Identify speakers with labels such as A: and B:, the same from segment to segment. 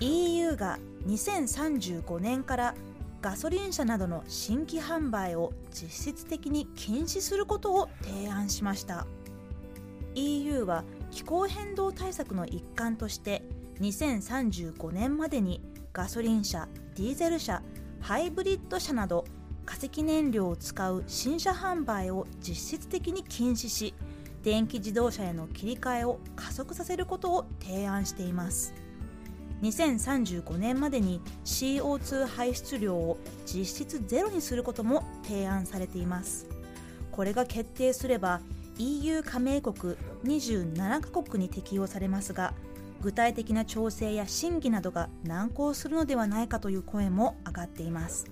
A: EU が2035年からガソリン車などの新規販売を実質的に禁止することを提案しました。EU は気候変動対策の一環として2035年までにガソリン車、ディーゼル車、ハイブリッド車など化石燃料を使う新車販売を実質的に禁止し電気自動車への切り替えを加速させることを提案しています。2035年までに CO2 排出量を実質ゼロにすることも提案されています。これが決定すれば EU 加盟国27カ国に適用されますが具体的な調整や審議などが難航するのではないかという声も上がっています。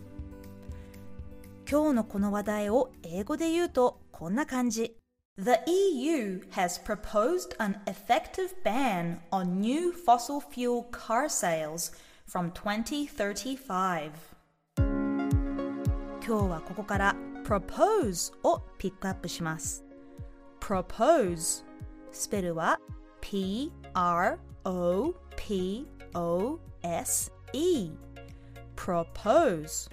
A: 今日のこの話題を英語で言うとこんな感じ。The EU has proposed an effective ban on new fossil fuel car sales from 2035今日はここから propose をピックアップします propose スペルは P-R-O-P-O-S-E propose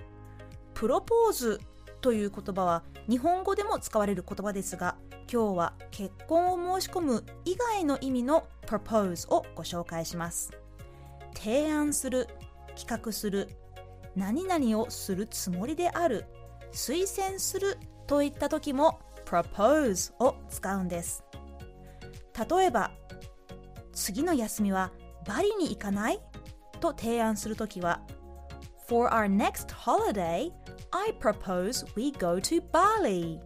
A: プロポーズ という言葉は日本語でも使われる言葉ですが今日は結婚を申し込む以外の意味の propose をご紹介します。提案する企画する何々をするつもりである推薦するといった時も propose を使うんです。例えば次の休みはバリに行かないと提案するときは For our next holiday, I propose we go to Bali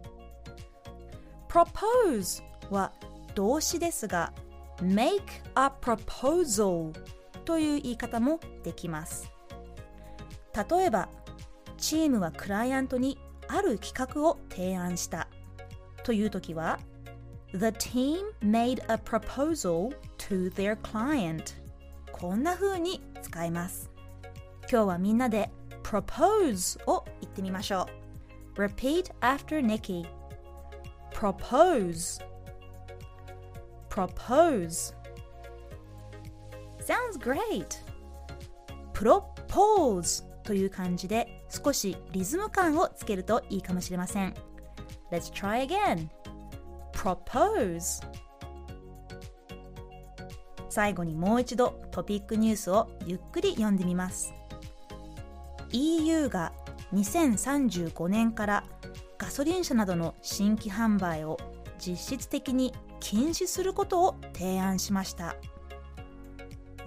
A: propose は動詞ですが make a proposal という言い方もできます例えばチームはクライアントにある企画を提案したという時は The team made a proposal to their client こんな風に使います今日はみんなで propose を言ってみましょう Repeat after Nikki propose propose Sounds great プロポーズという感じで少しリズム感をつけるといいかもしれません Let's try again propose 最後にもう一度トピックニュースをゆっくり読んでみます EU が2035年からガソリン車などの新規販売を実質的に禁止することを提案しました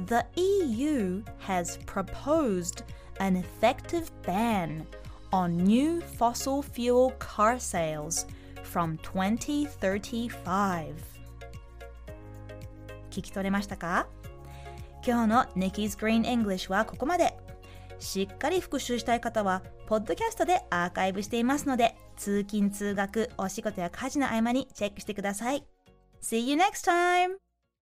A: The EU has proposed an effective ban on new fossil fuel car sales from 2035聞き取れましたか今日の Nikki's Green English はここまでしっかり復習したい方はポッドキャストでアーカイブしていますので通勤通学お仕事や家事の合間にチェックしてください See you next time!